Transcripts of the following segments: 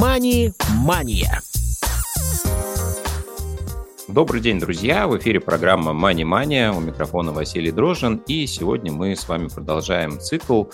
«Мани-мания». Добрый день, друзья! В эфире программа «Мани Мания». У микрофона Василий Дрожин. И сегодня мы с вами продолжаем цикл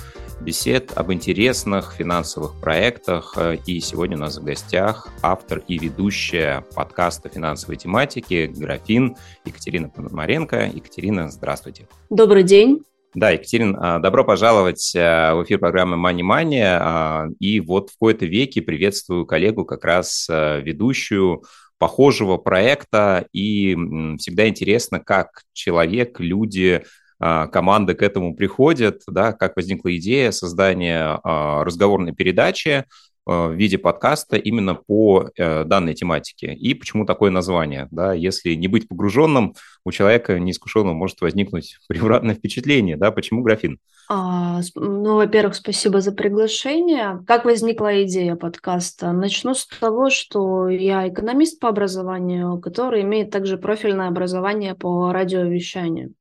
бесед об интересных финансовых проектах. И сегодня у нас в гостях автор и ведущая подкаста финансовой тематики «Графин» Екатерина Пономаренко. Екатерина, здравствуйте. Добрый день. Да, Екатерина, добро пожаловать э, в эфир программы «Мани Мания». И вот в кои-то веке приветствую коллегу, как раз э, ведущую похожего проекта, и всегда интересно, как человек, люди, а, команды к этому приходят, да, как возникла идея создания а, разговорной передачи а, в виде подкаста именно по э, данной тематике. И почему такое название? Да, если не быть погруженным, у человека неискушенного может возникнуть превратное впечатление. Да, почему графин? А, ну, во-первых, спасибо за приглашение. Как возникла идея подкаста? Начну с того, что я экономист по образованию, который имеет также профильное образование по радиовещанию.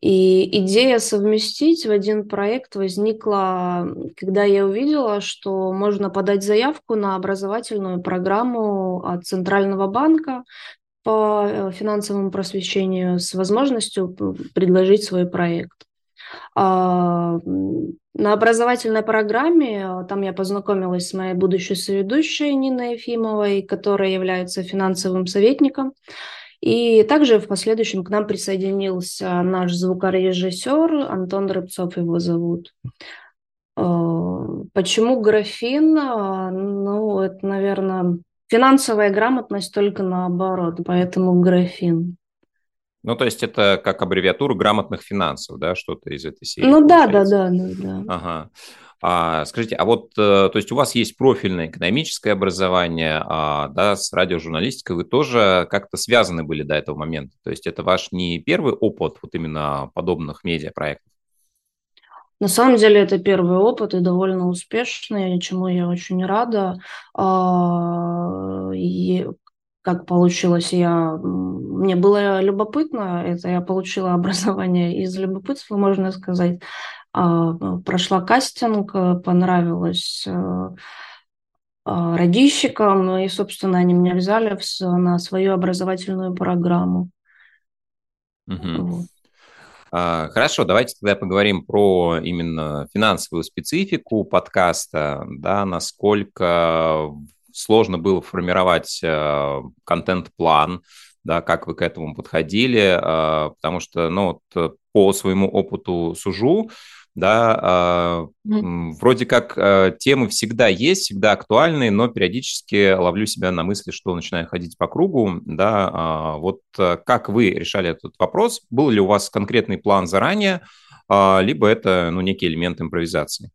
И идея совместить в один проект возникла, когда я увидела, что можно подать заявку на образовательную программу от Центрального банка по э, финансовому просвещению с возможностью предложить свой проект. А, на образовательной программе а, там я познакомилась с моей будущей соведущей Ниной Ефимовой, которая является финансовым советником. И также в последующем к нам присоединился наш звукорежиссер Антон Рыбцов его зовут. А, почему графин? Ну, это, наверное, финансовая грамотность только наоборот, поэтому графин. Ну, то есть это как аббревиатура грамотных финансов, да, что-то из этой серии? Ну да, да, да, да, да. Ага. А, скажите, а вот, э, то есть у вас есть профильное экономическое образование, а, да, с радиожурналистикой вы тоже как-то связаны были до этого момента? То есть это ваш не первый опыт вот именно подобных медиапроектов? На самом деле это первый опыт и довольно успешный, чему я очень рада. А, и как получилось, я... мне было любопытно, это я получила образование из любопытства, можно сказать. А, прошла кастинг, понравилось э, а, радищикам, и, собственно, они меня взяли на свою образовательную программу. Угу. Хорошо, давайте тогда поговорим про именно финансовую специфику подкаста, да, насколько сложно было формировать э, контент-план, да, как вы к этому подходили, э, потому что, ну, вот, по своему опыту сужу, да, mm. вроде как темы всегда есть, всегда актуальные, но периодически ловлю себя на мысли, что начинаю ходить по кругу, да, а, вот как вы решали этот вопрос, был ли у вас конкретный план заранее, а, либо это, ну, некий элемент импровизации?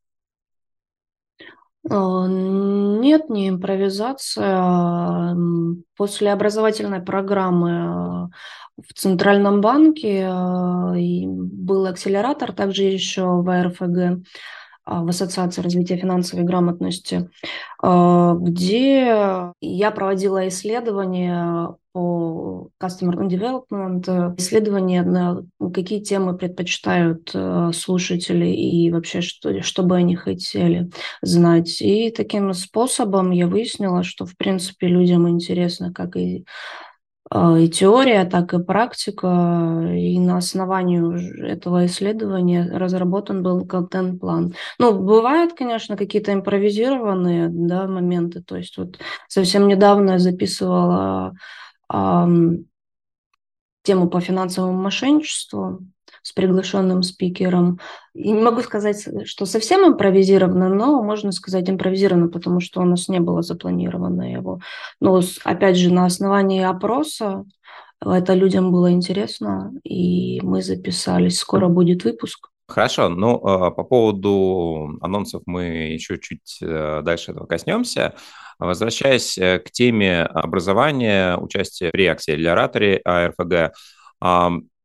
А, нет, не импровизация. После образовательной программы а, в Центральном банке а, был акселератор, также еще в АРФГ, в Ассоциации развития финансовой грамотности, где я проводила исследования по Customer Development, исследования на какие темы предпочитают э, слушатели и вообще, что, что бы они хотели знать. И таким способом я выяснила, что, в принципе, людям интересно как и э, и теория, так и практика. И на основании этого исследования разработан был контент-план. Ну, бывают, конечно, какие-то импровизированные да, моменты. То есть вот совсем недавно я записывала тему по финансовому мошенничеству с приглашенным спикером. И не могу сказать, что совсем импровизированно, но можно сказать импровизированно, потому что у нас не было запланировано его. Но опять же, на основании опроса это людям было интересно, и мы записались. Скоро будет выпуск. Хорошо, ну а, по поводу анонсов мы еще чуть э, дальше этого коснемся. Возвращаясь э, к теме образования, участия при акселераторе АРФГ,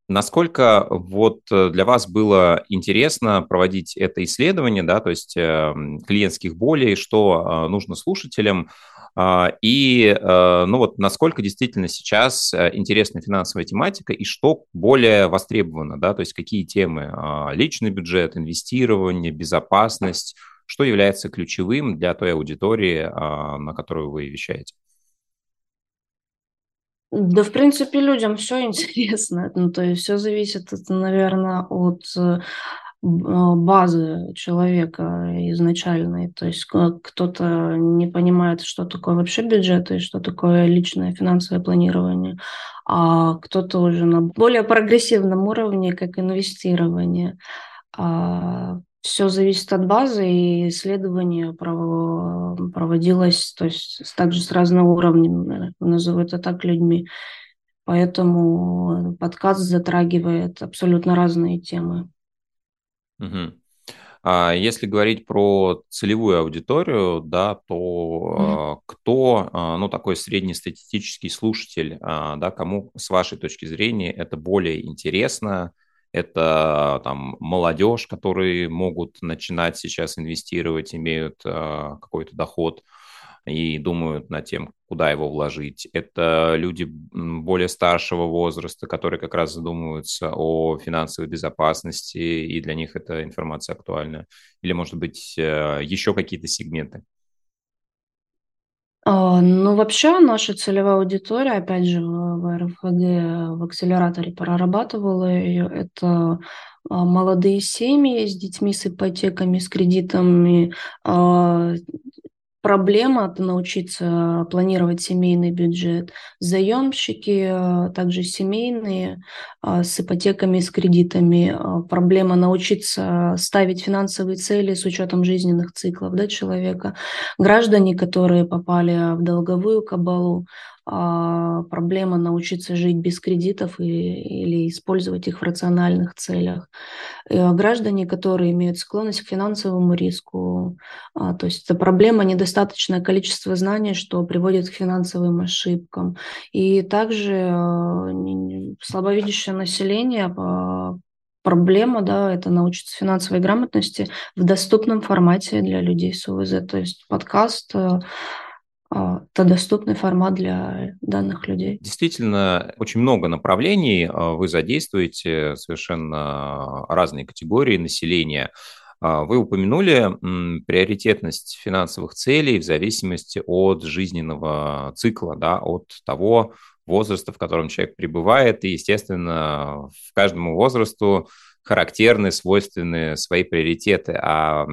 насколько вот э, для вас было интересно проводить это исследование, да, то есть эм, клиентских болей, что э, нужно слушателям, а, и ну вот насколько действительно сейчас интересна финансовая тематика и что более востребовано, да, то есть какие темы, а, личный бюджет, инвестирование, безопасность, что является ключевым для той аудитории, на которую вы вещаете? Да, в принципе, людям все интересно. Ну, то есть все зависит, наверное, от а, базы человека изначальной. То есть кто-то не понимает, что такое вообще бюджет и что такое личное финансовое планирование, а кто-то уже на более прогрессивном уровне, как инвестирование. А все зависит от базы, и исследование проводилось то есть также с разным уровнем, назову это так, людьми. Поэтому подкаст затрагивает абсолютно разные темы. Угу. А если говорить про целевую аудиторию, да, то mm кто, ну, такой среднестатистический слушатель, да, кому, с вашей точки зрения, это более интересно, это там молодежь, которые могут начинать сейчас инвестировать, имеют какой-то доход, и думают над тем, куда его вложить. Это люди более старшего возраста, которые как раз задумываются о финансовой безопасности, и для них эта информация актуальна. Или, может быть, э, еще какие-то сегменты? А, ну, вообще, наша целевая аудитория, опять же, в РФГ, в акселераторе прорабатывала ее, это а, молодые семьи с детьми, с ипотеками, с кредитами, а, проблема – это научиться планировать семейный бюджет. Заемщики, э, также семейные, э, с ипотеками, с кредитами. Э, проблема – научиться ставить финансовые цели с учетом жизненных циклов да, человека. Граждане, которые попали в долговую кабалу, проблема научиться жить без кредитов и, или использовать их в рациональных целях. И граждане, которые имеют склонность к финансовому риску, а, то есть это проблема недостаточное количество знаний, что приводит к финансовым ошибкам. И также а, слабовидящее население проблема, да, это научиться финансовой грамотности в доступном формате для людей с УВЗ. То есть подкаст а, это доступный формат для данных людей. Действительно, очень много направлений а, вы задействуете, совершенно разные категории населения. А, вы упомянули приоритетность финансовых целей в зависимости от жизненного цикла, да, от того возраста, в котором человек пребывает, и, естественно, в каждому возрасту характерны, свойственны свои приоритеты. А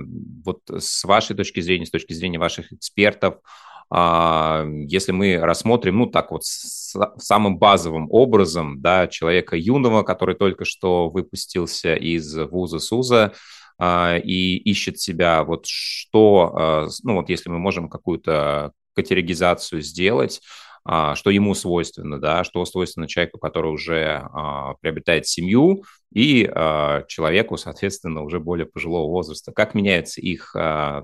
вот с вашей точки зрения, с точки зрения ваших экспертов, а, если мы рассмотрим, ну, так вот, самым базовым образом, да, человека юного, который только что выпустился из вуза СУЗа, а, и ищет себя, вот что, а, ну, вот если мы можем какую-то категоризацию сделать, что ему свойственно, да, что свойственно человеку, который уже приобретает семью, и человеку, соответственно, уже более пожилого возраста. Как меняются их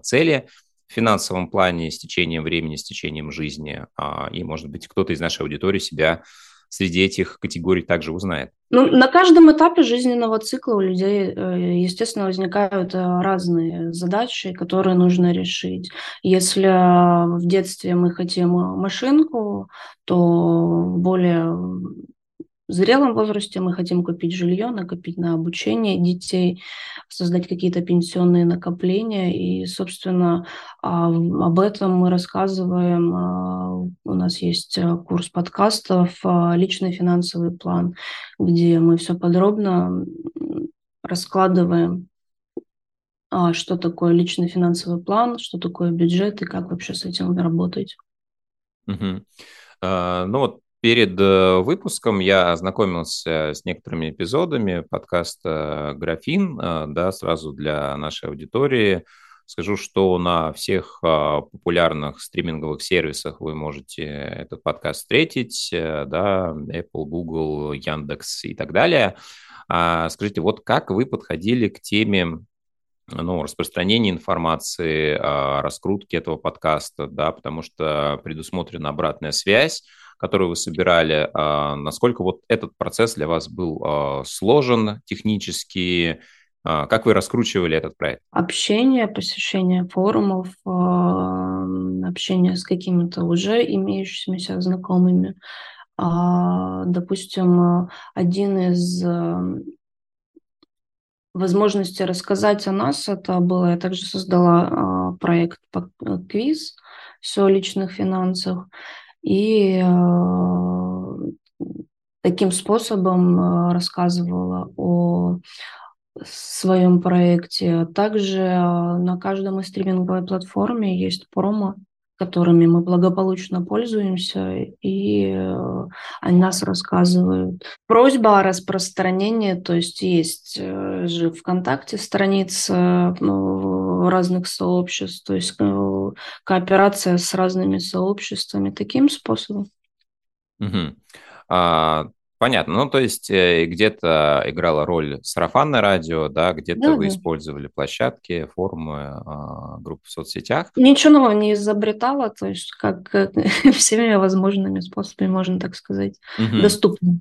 цели, в финансовом плане с течением времени, с течением жизни. А, и, может быть, кто-то из нашей аудитории себя среди этих категорий также узнает. Ну, на каждом этапе жизненного цикла у людей, э, естественно, возникают э, разные задачи, которые нужно решить. Если в детстве мы хотим машинку, то более в зрелом возрасте мы хотим купить жилье, накопить на обучение детей, создать какие-то пенсионные накопления. И, собственно, а, об этом мы рассказываем. А, у нас есть э, курс подкастов а, «Личный финансовый план», где мы все подробно раскладываем что такое личный финансовый план, что такое бюджет и как вообще с этим работать. Угу. А, ну вот Перед э, выпуском я ознакомился с некоторыми эпизодами подкаста «Графин», э, да, сразу для нашей аудитории. Скажу, что на всех а, популярных стриминговых сервисах вы можете этот подкаст встретить, э, да, Apple, Google, Яндекс и так далее. А скажите, вот как вы подходили к теме ну, распространения информации, а, раскрутки этого подкаста, да, потому что предусмотрена обратная связь, которую вы собирали, а, насколько вот этот процесс для вас был а, сложен технически, а, как вы раскручивали этот проект? Общение, посещение форумов, общение с какими-то уже имеющимися знакомыми. Допустим, один из возможности рассказать о нас это было. Я также создала э, проект по э, квиз все о личных финансах. И э, таким способом э, рассказывала о своем проекте. Также э, на каждом из стриминговой платформе есть промо которыми мы благополучно пользуемся, и они нас рассказывают. Просьба о распространении, то есть есть э, же ВКонтакте страница ну, разных сообществ, то есть э, кооперация с разными сообществами таким способом. Угу. А, Понятно. Ну, то есть э, где-то играла роль сарафанное радио, да, где-то да, вы да. использовали площадки, форумы, а, группы в соцсетях. Ничего нового не изобретала, то есть как, как всеми возможными способами, можно так сказать, угу. доступно.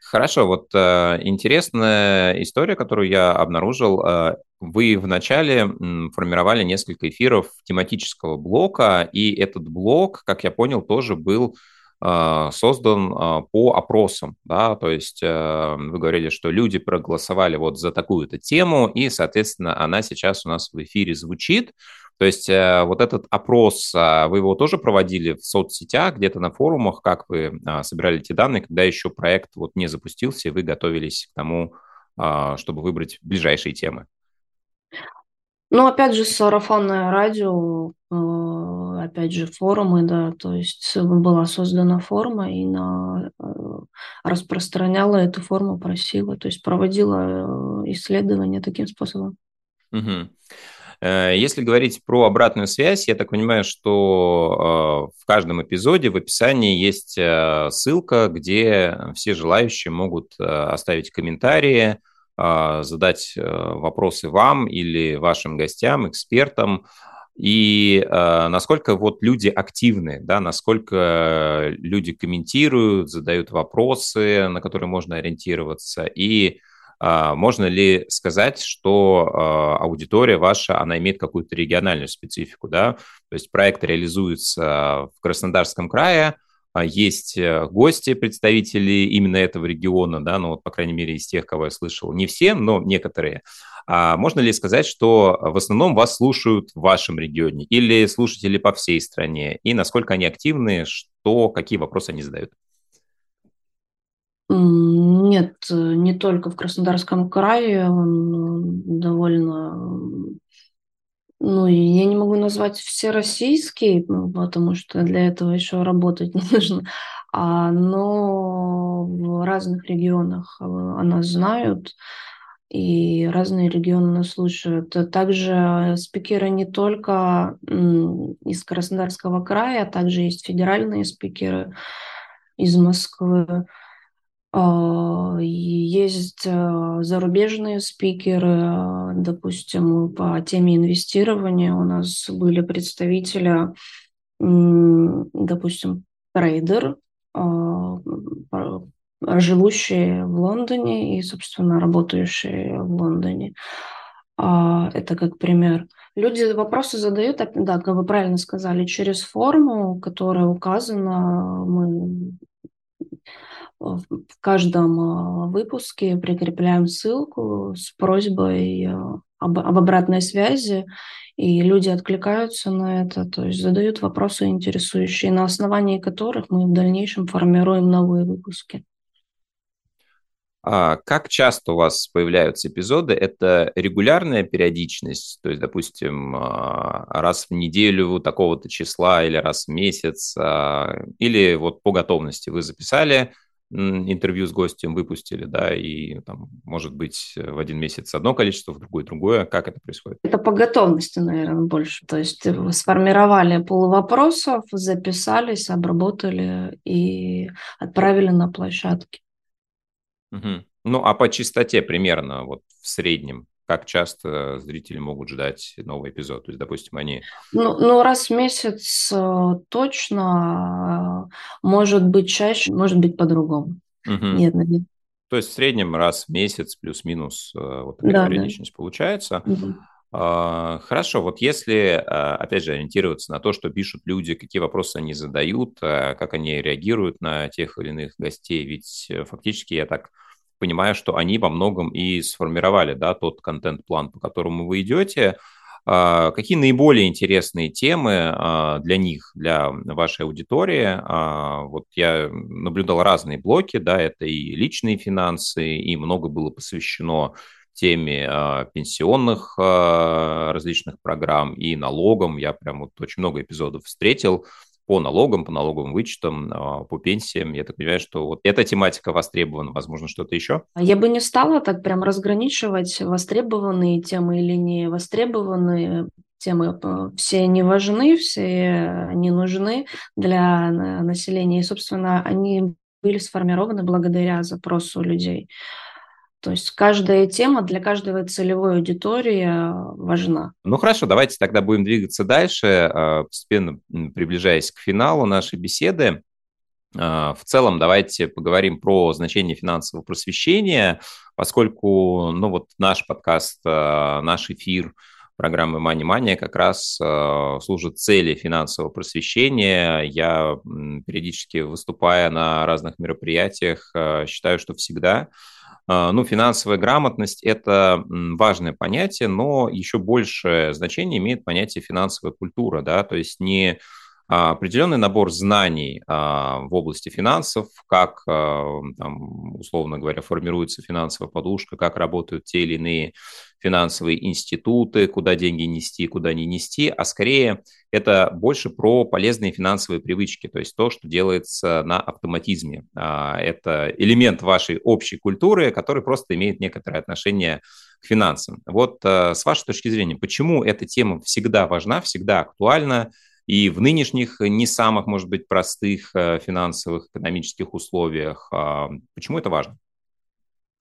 Хорошо, вот э, интересная история, которую я обнаружил. Э, вы вначале формировали несколько эфиров тематического блока, и этот блок, как я понял, тоже был а, создан а, по опросам, да, то есть э, вы говорили, что люди проголосовали вот за такую-то тему, и, соответственно, она сейчас у нас в эфире звучит. То есть э, вот этот опрос, а, вы его тоже проводили в соцсетях, где-то на форумах, как вы собирали эти данные, когда еще проект вот не запустился, и вы готовились к тому, чтобы выбрать ближайшие темы? Ну, опять же, сарафанное радио, э, опять же, форумы, да, то есть была создана форма и на, э, распространяла эту форму, просила, то есть проводила э, исследования таким способом. Угу. Если говорить про обратную связь, я так понимаю, что в каждом эпизоде в описании есть ссылка, где все желающие могут оставить комментарии, задать э, вопросы вам или вашим гостям, экспертам, и э, насколько вот люди активны, да, насколько люди комментируют, задают вопросы, на которые можно ориентироваться, и э, можно ли сказать, что э, аудитория ваша, она имеет какую-то региональную специфику, да, то есть проект реализуется в Краснодарском крае, а есть э, гости, представители именно этого региона, да, ну вот, по крайней мере, из тех, кого я слышал, не все, но некоторые. А можно ли сказать, что в основном вас слушают в вашем регионе или слушатели по всей стране? И насколько они активны, что, какие вопросы они задают? Нет, не только в Краснодарском крае, он довольно ну, я не могу назвать все российские, ну, потому что для этого еще работать нужно. А, но в разных регионах э, она знают, и разные регионы нас слушают. Также спикеры не только из Краснодарского края, а также есть федеральные спикеры из Москвы. А, есть э, зарубежные спикеры, э, допустим, по теме инвестирования у нас были представители, допустим, трейдер, а, живущие в Лондоне и, собственно, работающие в Лондоне. А, это как пример. Люди вопросы задают, да, как вы правильно сказали, через форму, которая указана. Мы в каждом а, выпуске прикрепляем ссылку с просьбой а, об, об обратной связи, и люди откликаются на это, то есть задают вопросы интересующие, на основании которых мы в дальнейшем формируем новые выпуски. А как часто у вас появляются эпизоды? Это регулярная периодичность, то есть, допустим, раз в неделю такого-то числа или раз в месяц, или вот по готовности вы записали, интервью с гостем выпустили, да, и там, может быть, в один месяц одно количество, в другой другое. Как это происходит? Это по готовности, наверное, больше. То есть э, сформировали пол вопросов, записались, обработали и отправили на площадки. Угу. Ну, а по частоте примерно, вот в среднем, как часто зрители могут ждать новый эпизод? То есть, допустим, они... Ну, ну раз в месяц э, точно, э, может быть чаще, может быть по-другому. Угу. Нет, нет. То есть в среднем раз в месяц плюс-минус э, вот такая да, периодичность да. получается. Угу. Хорошо, вот если, опять же, ориентироваться на то, что пишут люди, какие вопросы они задают, как они реагируют на тех или иных гостей, ведь фактически я так понимаю, что они во многом и сформировали да, тот контент-план, по которому вы идете. А, какие наиболее интересные темы а, для них, для вашей аудитории? А, вот я наблюдал разные блоки, да, это и личные финансы, и много было посвящено теме пенсионных различных программ и налогам. Я прям вот очень много эпизодов встретил по налогам, по налоговым вычетам, а, по пенсиям. Я так понимаю, что вот эта тематика востребована, возможно, что-то еще? Я бы не стала так прям разграничивать востребованные темы или не востребованные темы. Все не важны, все не нужны для населения. И, собственно, они были сформированы благодаря запросу людей. То есть каждая тема для каждой целевой аудитории э, важна. Ну хорошо, давайте тогда будем двигаться дальше, э, постепенно приближаясь к финалу нашей беседы. Э, в целом давайте поговорим про значение финансового просвещения, поскольку ну вот наш подкаст, наш эфир программы Money Money как раз служит цели финансового просвещения. Я периодически выступая на разных мероприятиях считаю, что всегда ну, финансовая грамотность – это важное понятие, но еще большее значение имеет понятие финансовая культура, да, то есть не а, определенный набор знаний а, в области финансов, как, там, условно говоря, формируется финансовая подушка, как работают те или иные финансовые институты, куда деньги нести, куда не нести, а скорее это больше про полезные финансовые привычки, то есть то, что делается на автоматизме. А, это элемент вашей общей культуры, который просто имеет некоторое отношение к финансам. Вот э, с вашей точки зрения, почему эта тема всегда важна, всегда актуальна, и в нынешних не самых, может быть, простых э, финансовых, экономических условиях. А, почему это важно?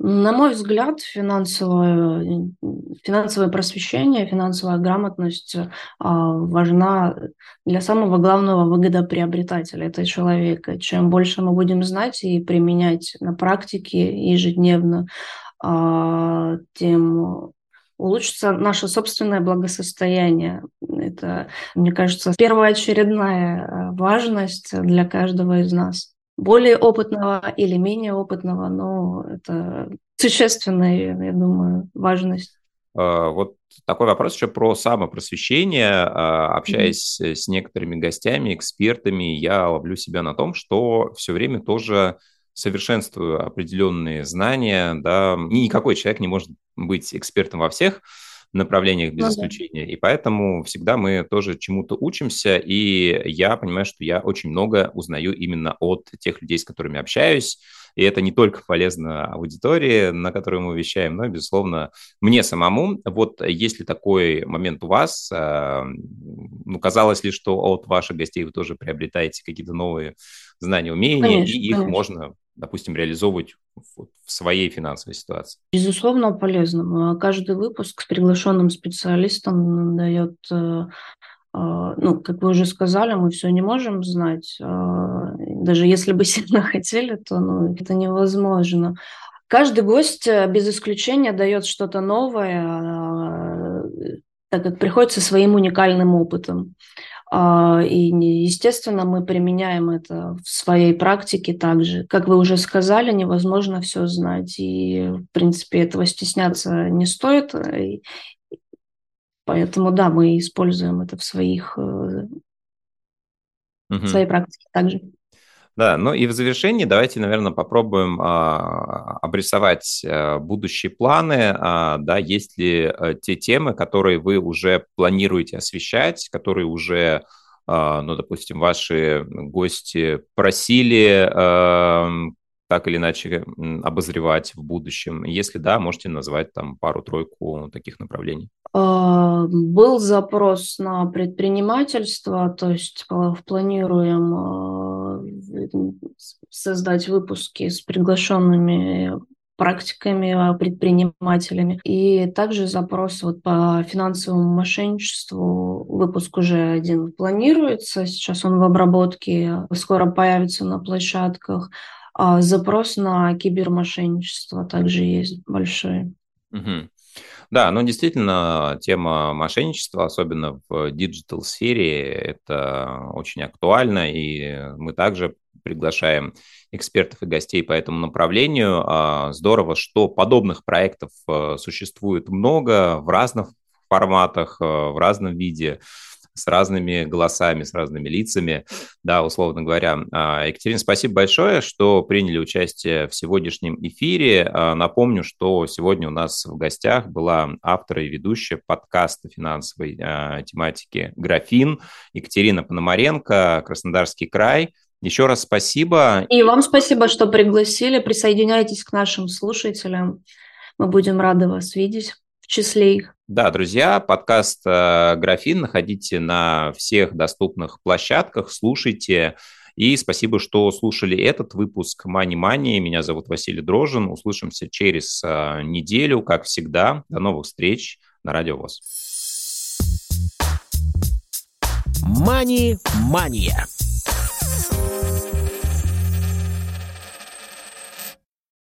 На мой взгляд, финансовое, финансовое просвещение, финансовая грамотность а, важна для самого главного выгодоприобретателя, это человека. Чем больше мы будем знать и применять на практике ежедневно, а, тем улучшится наше собственное благосостояние. Это, мне кажется, первоочередная а, важность для каждого из нас более опытного или менее опытного, но это существенная, я думаю, важность. А, вот такой вопрос еще про самопросвещение. А, общаясь mm-hmm. с некоторыми гостями, экспертами, я ловлю себя на том, что все время тоже совершенствую определенные знания. Да. Никакой человек не может быть экспертом во всех направлениях без ну, исключения. Да. И поэтому всегда мы тоже чему-то учимся, и я понимаю, что я очень много узнаю именно от тех людей, с которыми общаюсь. И это не только полезно аудитории, на которую мы вещаем, но, безусловно, мне самому. Вот если такой момент у вас, э, ну, казалось ли, что от ваших гостей вы тоже приобретаете какие-то новые знания, умения, конечно, и их конечно. можно допустим, реализовывать в, своей финансовой ситуации? Безусловно, полезно. Каждый выпуск с приглашенным специалистом дает э, э, ну, как вы уже сказали, мы все не можем знать. Э, даже если бы сильно хотели, то ну, это невозможно. Каждый гость без исключения дает что-то новое, так как приходит со своим уникальным опытом. А, и, естественно, мы применяем это в своей практике также. Как вы уже сказали, невозможно все знать. И, в принципе, этого стесняться не стоит. И поэтому, да, мы используем это в своих, угу. своей практике также. Да, ну и в завершении давайте, наверное, попробуем а, обрисовать а, будущие планы, а, да, есть ли а, те темы, которые вы уже планируете освещать, которые уже, а, ну, допустим, ваши гости просили а, так или иначе обозревать в будущем? Если да, можете назвать там пару-тройку таких направлений. А, был запрос на предпринимательство, то есть планируем а, создать выпуски с приглашенными практиками, а, предпринимателями. И также запрос вот по финансовому мошенничеству. Выпуск уже один планируется, сейчас он в обработке, скоро появится на площадках. А запрос на кибермошенничество также есть большой. Угу. Да, ну действительно, тема мошенничества, особенно в digital-сфере, это очень актуально, и мы также приглашаем экспертов и гостей по этому направлению. А, здорово, что подобных проектов э, существует много в разных форматах, э, в разном виде с разными голосами, с разными лицами, да, условно говоря. А, Екатерина, спасибо большое, что приняли участие в сегодняшнем эфире. А, напомню, что сегодня у нас в гостях была автор и ведущая подкаста финансовой а, тематики «Графин» Екатерина Пономаренко, Краснодарский край. Еще раз спасибо. И вам спасибо, что пригласили. Присоединяйтесь к нашим слушателям. Мы будем рады вас видеть числе их. Да, друзья, подкаст э, «Графин» находите на всех доступных площадках, слушайте. И спасибо, что слушали этот выпуск Money Money. Меня зовут Василий Дрожин. Услышимся через э, неделю, как всегда. До новых встреч на Радио ВОЗ. Мани-мания.